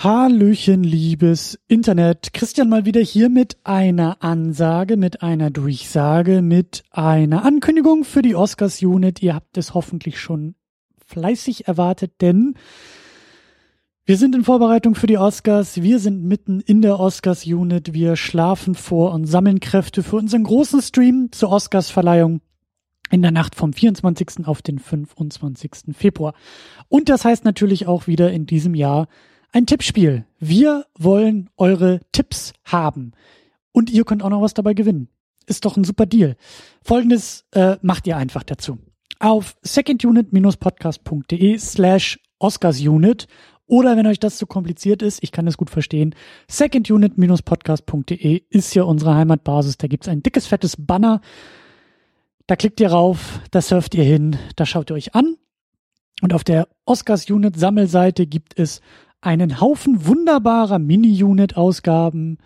Hallöchen, liebes Internet. Christian mal wieder hier mit einer Ansage, mit einer Durchsage, mit einer Ankündigung für die Oscars Unit. Ihr habt es hoffentlich schon fleißig erwartet, denn wir sind in Vorbereitung für die Oscars. Wir sind mitten in der Oscars Unit. Wir schlafen vor und sammeln Kräfte für unseren großen Stream zur Oscars Verleihung in der Nacht vom 24. auf den 25. Februar. Und das heißt natürlich auch wieder in diesem Jahr ein Tippspiel. Wir wollen eure Tipps haben. Und ihr könnt auch noch was dabei gewinnen. Ist doch ein super Deal. Folgendes äh, macht ihr einfach dazu. Auf secondunit-podcast.de slash oscarsunit oder wenn euch das zu kompliziert ist, ich kann das gut verstehen, secondunit-podcast.de ist ja unsere Heimatbasis. Da gibt's ein dickes, fettes Banner. Da klickt ihr rauf, da surft ihr hin, da schaut ihr euch an. Und auf der Oscars Unit Sammelseite gibt es einen Haufen wunderbarer Mini-Unit-Ausgaben.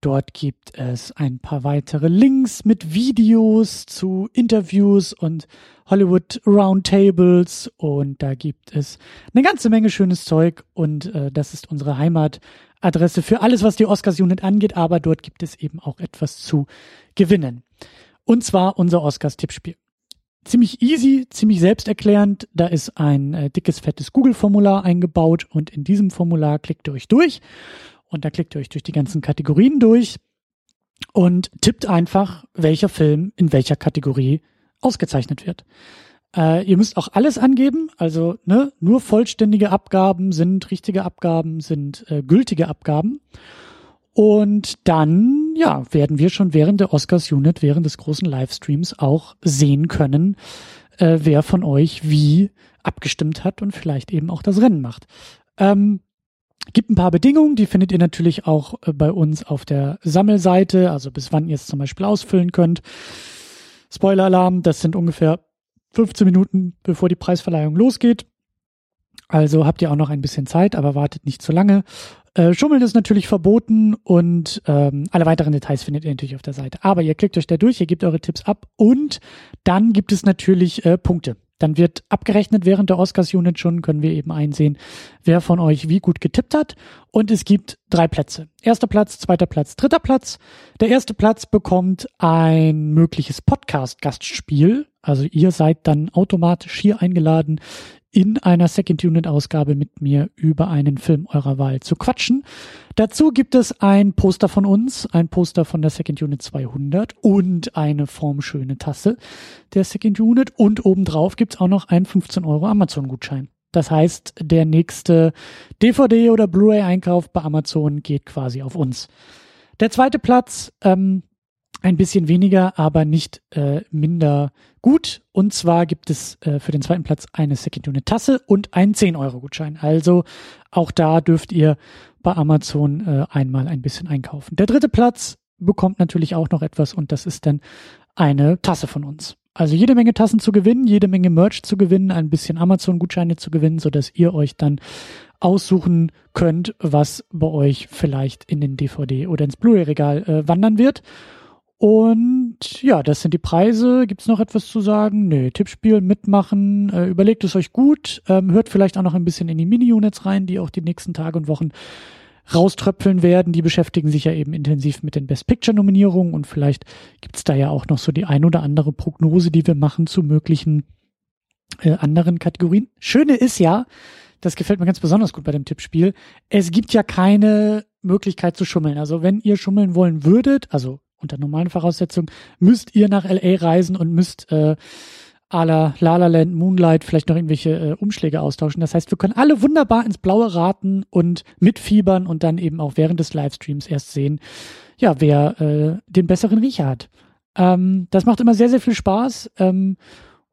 Dort gibt es ein paar weitere Links mit Videos zu Interviews und Hollywood Roundtables und da gibt es eine ganze Menge schönes Zeug und äh, das ist unsere Heimatadresse für alles, was die Oscars Unit angeht, aber dort gibt es eben auch etwas zu gewinnen. Und zwar unser Oscars Tippspiel ziemlich easy, ziemlich selbsterklärend. Da ist ein äh, dickes, fettes Google-Formular eingebaut und in diesem Formular klickt ihr euch durch und da klickt ihr euch durch die ganzen Kategorien durch und tippt einfach, welcher Film in welcher Kategorie ausgezeichnet wird. Äh, ihr müsst auch alles angeben, also ne, nur vollständige Abgaben sind richtige Abgaben, sind äh, gültige Abgaben. Und dann, ja, werden wir schon während der Oscars Unit, während des großen Livestreams auch sehen können, äh, wer von euch wie abgestimmt hat und vielleicht eben auch das Rennen macht. Ähm, gibt ein paar Bedingungen, die findet ihr natürlich auch äh, bei uns auf der Sammelseite, also bis wann ihr es zum Beispiel ausfüllen könnt. Spoiler-Alarm, das sind ungefähr 15 Minuten, bevor die Preisverleihung losgeht. Also habt ihr auch noch ein bisschen Zeit, aber wartet nicht zu lange. Äh, Schummeln ist natürlich verboten und ähm, alle weiteren Details findet ihr natürlich auf der Seite. Aber ihr klickt euch da durch, ihr gebt eure Tipps ab und dann gibt es natürlich äh, Punkte. Dann wird abgerechnet während der Oscars-Unit schon, können wir eben einsehen, wer von euch wie gut getippt hat. Und es gibt drei Plätze. Erster Platz, zweiter Platz, dritter Platz. Der erste Platz bekommt ein mögliches Podcast-Gastspiel. Also ihr seid dann automatisch hier eingeladen, in einer Second Unit Ausgabe mit mir über einen Film eurer Wahl zu quatschen. Dazu gibt es ein Poster von uns, ein Poster von der Second Unit 200 und eine formschöne Tasse der Second Unit und obendrauf gibt's auch noch einen 15 Euro Amazon Gutschein. Das heißt, der nächste DVD oder Blu-ray Einkauf bei Amazon geht quasi auf uns. Der zweite Platz, ähm, ein bisschen weniger, aber nicht äh, minder gut. Und zwar gibt es äh, für den zweiten Platz eine Second Unit Tasse und einen 10-Euro-Gutschein. Also auch da dürft ihr bei Amazon äh, einmal ein bisschen einkaufen. Der dritte Platz bekommt natürlich auch noch etwas und das ist dann eine Tasse von uns. Also jede Menge Tassen zu gewinnen, jede Menge Merch zu gewinnen, ein bisschen Amazon-Gutscheine zu gewinnen, so dass ihr euch dann aussuchen könnt, was bei euch vielleicht in den DVD oder ins Blu-ray-Regal äh, wandern wird. Und ja, das sind die Preise. Gibt's noch etwas zu sagen? Nee, Tippspiel, mitmachen, äh, überlegt es euch gut, ähm, hört vielleicht auch noch ein bisschen in die Mini-Units rein, die auch die nächsten Tage und Wochen rauströpfeln werden. Die beschäftigen sich ja eben intensiv mit den Best Picture-Nominierungen und vielleicht gibt's da ja auch noch so die ein oder andere Prognose, die wir machen zu möglichen äh, anderen Kategorien. Schöne ist ja, das gefällt mir ganz besonders gut bei dem Tippspiel, es gibt ja keine Möglichkeit zu schummeln. Also wenn ihr schummeln wollen würdet, also unter normalen Voraussetzungen, müsst ihr nach LA reisen und müsst äh, à la La La Land, Moonlight vielleicht noch irgendwelche äh, Umschläge austauschen. Das heißt, wir können alle wunderbar ins Blaue raten und mitfiebern und dann eben auch während des Livestreams erst sehen, ja, wer äh, den besseren Riecher hat. Ähm, das macht immer sehr, sehr viel Spaß. Ähm,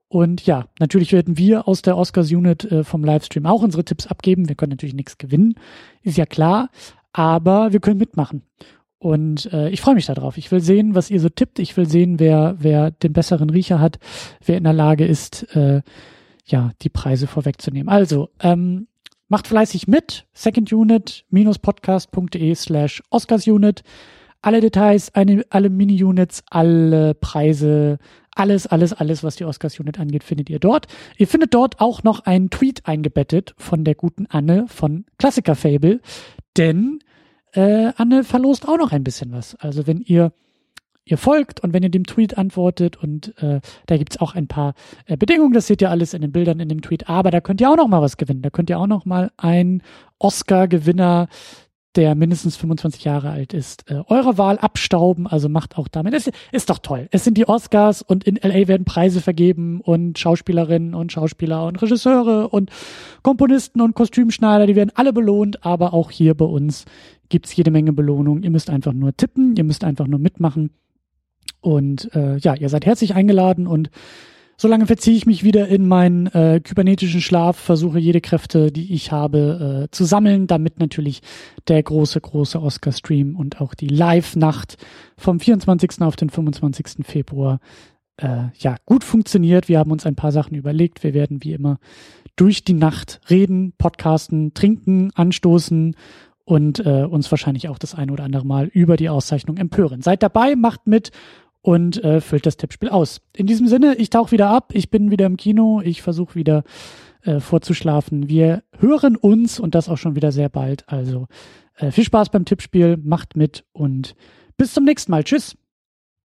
und ja, natürlich werden wir aus der Oscars Unit äh, vom Livestream auch unsere Tipps abgeben. Wir können natürlich nichts gewinnen, ist ja klar, aber wir können mitmachen. Und äh, ich freue mich darauf. Ich will sehen, was ihr so tippt. Ich will sehen, wer, wer den besseren Riecher hat, wer in der Lage ist, äh, ja, die Preise vorwegzunehmen. Also, ähm, macht fleißig mit. Second Unit podcast.de slash Oscarsunit. Alle Details, eine, alle Mini-Units, alle Preise, alles, alles, alles, was die Oscars-Unit angeht, findet ihr dort. Ihr findet dort auch noch einen Tweet eingebettet von der guten Anne von Klassiker Fable, denn äh, Anne verlost auch noch ein bisschen was. Also wenn ihr ihr folgt und wenn ihr dem Tweet antwortet und äh, da gibt's auch ein paar äh, Bedingungen, das seht ihr alles in den Bildern in dem Tweet, aber da könnt ihr auch noch mal was gewinnen. Da könnt ihr auch noch mal ein Oscar-Gewinner der mindestens 25 Jahre alt ist, äh, eure Wahl abstauben, also macht auch damit. Es ist doch toll. Es sind die Oscars und in LA werden Preise vergeben und Schauspielerinnen und Schauspieler und Regisseure und Komponisten und Kostümschneider, die werden alle belohnt, aber auch hier bei uns gibt's jede Menge Belohnung. Ihr müsst einfach nur tippen, ihr müsst einfach nur mitmachen. Und äh, ja, ihr seid herzlich eingeladen und Solange verziehe ich mich wieder in meinen äh, kybernetischen Schlaf, versuche jede Kräfte, die ich habe, äh, zu sammeln, damit natürlich der große, große Oscar-Stream und auch die Live-Nacht vom 24. auf den 25. Februar äh, ja gut funktioniert. Wir haben uns ein paar Sachen überlegt. Wir werden wie immer durch die Nacht reden, podcasten, trinken, anstoßen und äh, uns wahrscheinlich auch das eine oder andere Mal über die Auszeichnung empören. Seid dabei, macht mit und äh, füllt das Tippspiel aus. In diesem Sinne, ich tauche wieder ab, ich bin wieder im Kino, ich versuche wieder äh, vorzuschlafen. Wir hören uns und das auch schon wieder sehr bald. Also äh, viel Spaß beim Tippspiel, macht mit und bis zum nächsten Mal. Tschüss.